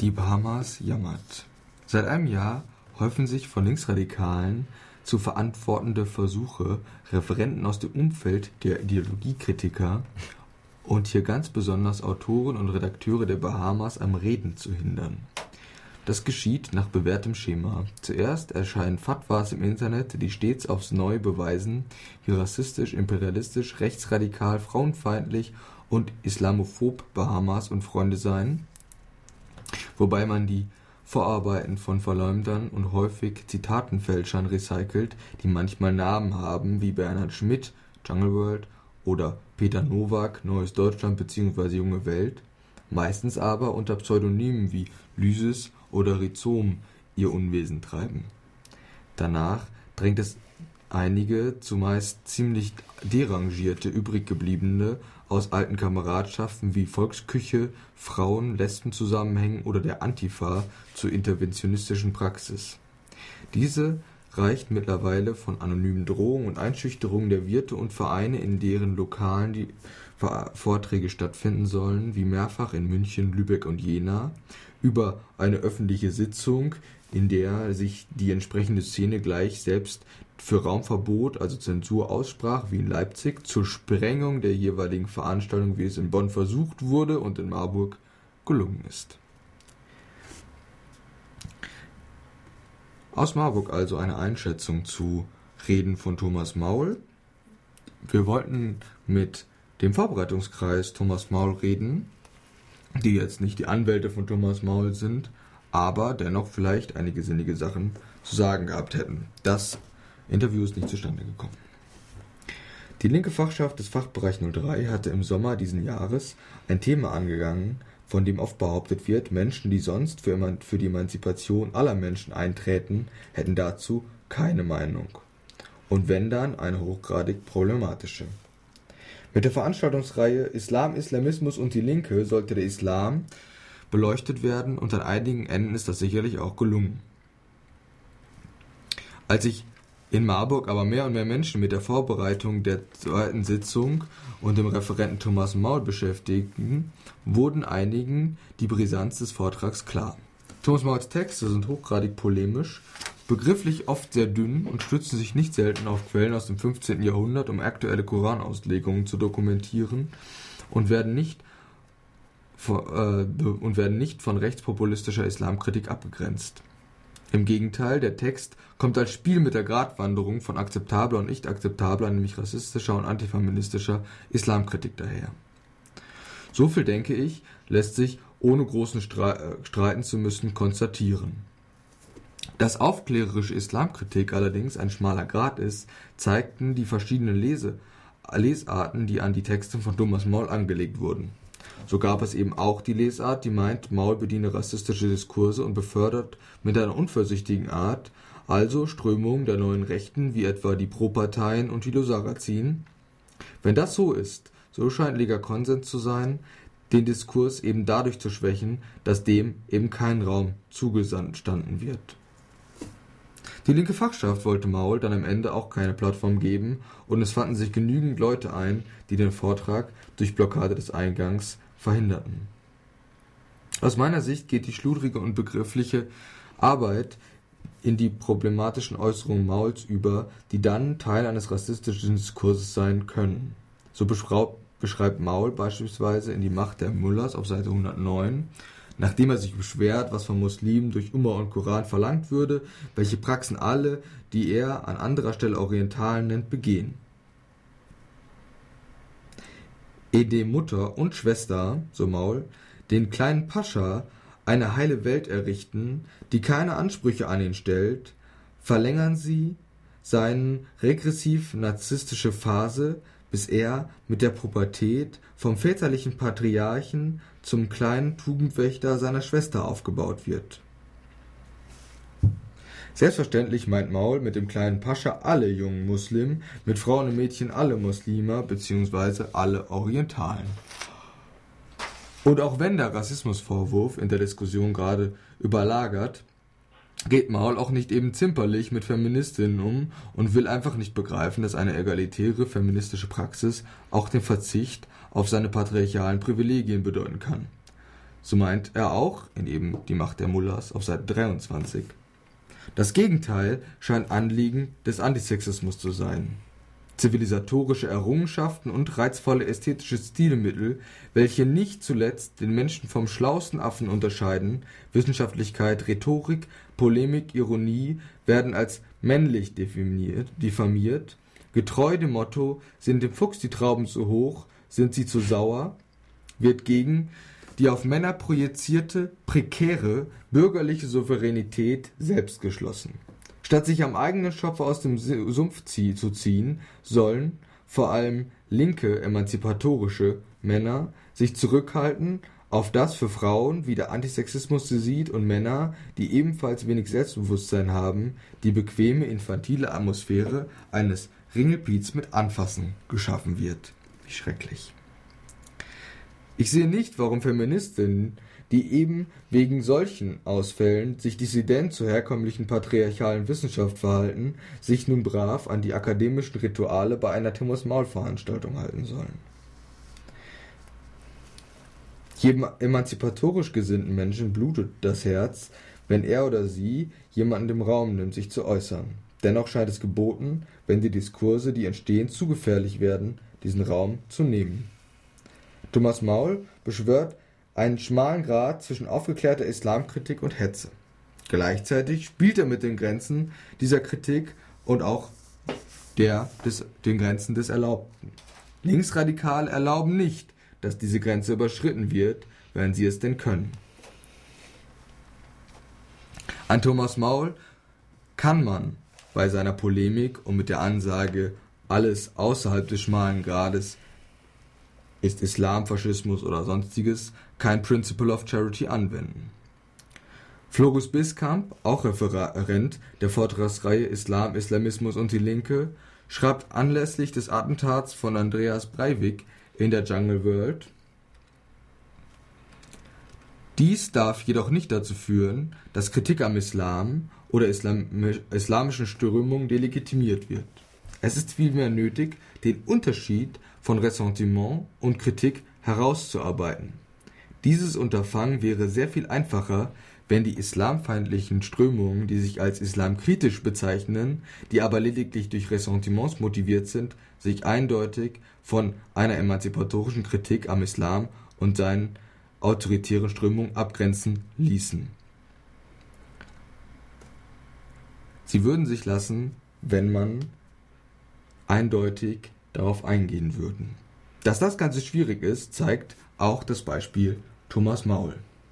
Die Bahamas jammert. Seit einem Jahr häufen sich von Linksradikalen zu verantwortende Versuche, Referenten aus dem Umfeld der Ideologiekritiker und hier ganz besonders Autoren und Redakteure der Bahamas am Reden zu hindern. Das geschieht nach bewährtem Schema. Zuerst erscheinen Fatwas im Internet, die stets aufs Neue beweisen, wie rassistisch, imperialistisch, rechtsradikal, frauenfeindlich und islamophob Bahamas und Freunde seien wobei man die Vorarbeiten von Verleumdern und häufig Zitatenfälschern recycelt, die manchmal Namen haben wie Bernhard Schmidt (Jungle World) oder Peter Nowak (Neues Deutschland bzw. Junge Welt), meistens aber unter Pseudonymen wie Lysis oder Rhizom ihr Unwesen treiben. Danach drängt es einige, zumeist ziemlich derangierte Übriggebliebene aus alten Kameradschaften wie Volksküche, Frauen Lesben-Zusammenhängen oder der Antifa zur interventionistischen Praxis. Diese reicht mittlerweile von anonymen Drohungen und Einschüchterungen der Wirte und Vereine, in deren Lokalen die Vorträge stattfinden sollen, wie mehrfach in München, Lübeck und Jena, über eine öffentliche Sitzung, in der sich die entsprechende Szene gleich selbst für Raumverbot, also Zensur, aussprach, wie in Leipzig, zur Sprengung der jeweiligen Veranstaltung, wie es in Bonn versucht wurde und in Marburg gelungen ist. Aus Marburg also eine Einschätzung zu Reden von Thomas Maul. Wir wollten mit dem Vorbereitungskreis Thomas Maul reden, die jetzt nicht die Anwälte von Thomas Maul sind, aber dennoch vielleicht einige sinnige Sachen zu sagen gehabt hätten. Das Interview ist nicht zustande gekommen. Die linke Fachschaft des Fachbereich 03 hatte im Sommer diesen Jahres ein Thema angegangen, von dem oft behauptet wird, Menschen, die sonst für, für die Emanzipation aller Menschen einträten, hätten dazu keine Meinung. Und wenn dann eine hochgradig problematische. Mit der Veranstaltungsreihe Islam, Islamismus und die Linke sollte der Islam beleuchtet werden und an einigen Enden ist das sicherlich auch gelungen. Als sich in Marburg aber mehr und mehr Menschen mit der Vorbereitung der zweiten Sitzung und dem Referenten Thomas Maul beschäftigten, wurden einigen die Brisanz des Vortrags klar. Thomas Mauls Texte sind hochgradig polemisch, begrifflich oft sehr dünn und stützen sich nicht selten auf Quellen aus dem 15. Jahrhundert, um aktuelle Koranauslegungen zu dokumentieren und werden nicht von, äh, und werden nicht von rechtspopulistischer Islamkritik abgegrenzt. Im Gegenteil, der Text kommt als Spiel mit der Gratwanderung von akzeptabler und nicht akzeptabler, nämlich rassistischer und antifeministischer Islamkritik daher. So viel, denke ich, lässt sich, ohne großen Stre äh, streiten zu müssen, konstatieren. Dass aufklärerische Islamkritik allerdings ein schmaler Grat ist, zeigten die verschiedenen Lesarten, die an die Texte von Thomas Moll angelegt wurden. So gab es eben auch die Lesart, die meint, Maul bediene rassistische Diskurse und befördert mit einer unvorsichtigen Art also Strömungen der neuen Rechten, wie etwa die Pro-Parteien und die Losarazin. Wenn das so ist, so scheint Liga Konsens zu sein, den Diskurs eben dadurch zu schwächen, dass dem eben kein Raum zugestanden wird. Die linke Fachschaft wollte Maul dann am Ende auch keine Plattform geben und es fanden sich genügend Leute ein, die den Vortrag durch Blockade des Eingangs verhinderten. Aus meiner Sicht geht die schludrige und begriffliche Arbeit in die problematischen Äußerungen Mauls über, die dann Teil eines rassistischen Diskurses sein können. So beschreibt Maul beispielsweise in Die Macht der Mullahs auf Seite 109 nachdem er sich beschwert, was von Muslimen durch Umma und Koran verlangt würde, welche Praxen alle, die er an anderer Stelle Orientalen nennt, begehen. Ede Mutter und Schwester, so Maul, den kleinen Pascha eine heile Welt errichten, die keine Ansprüche an ihn stellt, verlängern sie seine regressiv-narzisstische Phase, bis er mit der Pubertät vom väterlichen Patriarchen zum kleinen Tugendwächter seiner Schwester aufgebaut wird. Selbstverständlich meint Maul mit dem kleinen Pascha alle jungen Muslim, mit Frauen und Mädchen alle Muslime bzw. alle Orientalen. Und auch wenn der Rassismusvorwurf in der Diskussion gerade überlagert, geht Maul auch nicht eben zimperlich mit Feministinnen um und will einfach nicht begreifen, dass eine egalitäre feministische Praxis auch den Verzicht auf seine patriarchalen Privilegien bedeuten kann. So meint er auch in eben Die Macht der Mullahs auf Seite 23. Das Gegenteil scheint Anliegen des Antisexismus zu sein. Zivilisatorische Errungenschaften und reizvolle ästhetische Stilmittel, welche nicht zuletzt den Menschen vom schlausten Affen unterscheiden, Wissenschaftlichkeit, Rhetorik, Polemik, Ironie, werden als männlich diffamiert. Getreu dem Motto, sind dem Fuchs die Trauben zu hoch, sind sie zu sauer, wird gegen die auf Männer projizierte, prekäre, bürgerliche Souveränität selbst geschlossen. Statt sich am eigenen Schopf aus dem Sumpf zu ziehen, sollen vor allem linke emanzipatorische Männer sich zurückhalten, auf das für Frauen, wie der Antisexismus sie sieht, und Männer, die ebenfalls wenig Selbstbewusstsein haben, die bequeme, infantile Atmosphäre eines Ringelpiets mit Anfassen geschaffen wird. Wie schrecklich. Ich sehe nicht, warum Feministinnen, die eben wegen solchen Ausfällen sich dissident zur herkömmlichen patriarchalen Wissenschaft verhalten, sich nun brav an die akademischen Rituale bei einer Thomas-Maul-Veranstaltung halten sollen. Jedem emanzipatorisch gesinnten Menschen blutet das Herz, wenn er oder sie jemanden im Raum nimmt, sich zu äußern. Dennoch scheint es geboten, wenn die Diskurse, die entstehen, zu gefährlich werden, diesen Raum zu nehmen. Thomas Maul beschwört einen schmalen Grat zwischen aufgeklärter Islamkritik und Hetze. Gleichzeitig spielt er mit den Grenzen dieser Kritik und auch der des, den Grenzen des Erlaubten. Linksradikale erlauben nicht, dass diese Grenze überschritten wird, wenn sie es denn können. An Thomas Maul kann man bei seiner Polemik und mit der Ansage, alles außerhalb des schmalen Grades ist Islamfaschismus oder sonstiges kein Principle of Charity anwenden. Florus Biskamp, auch Referent der Vortragsreihe Islam, Islamismus und die Linke, schreibt anlässlich des Attentats von Andreas Breivik in der Jungle World dies darf jedoch nicht dazu führen, dass Kritik am Islam oder Islam islamischen Strömungen delegitimiert wird. Es ist vielmehr nötig, den Unterschied von Ressentiment und Kritik herauszuarbeiten. Dieses Unterfangen wäre sehr viel einfacher, wenn die islamfeindlichen Strömungen, die sich als islamkritisch bezeichnen, die aber lediglich durch Ressentiments motiviert sind, sich eindeutig von einer emanzipatorischen Kritik am Islam und seinen autoritären Strömungen abgrenzen ließen. Sie würden sich lassen, wenn man eindeutig darauf eingehen würden. Dass das Ganze schwierig ist, zeigt auch das Beispiel Thomas Maul.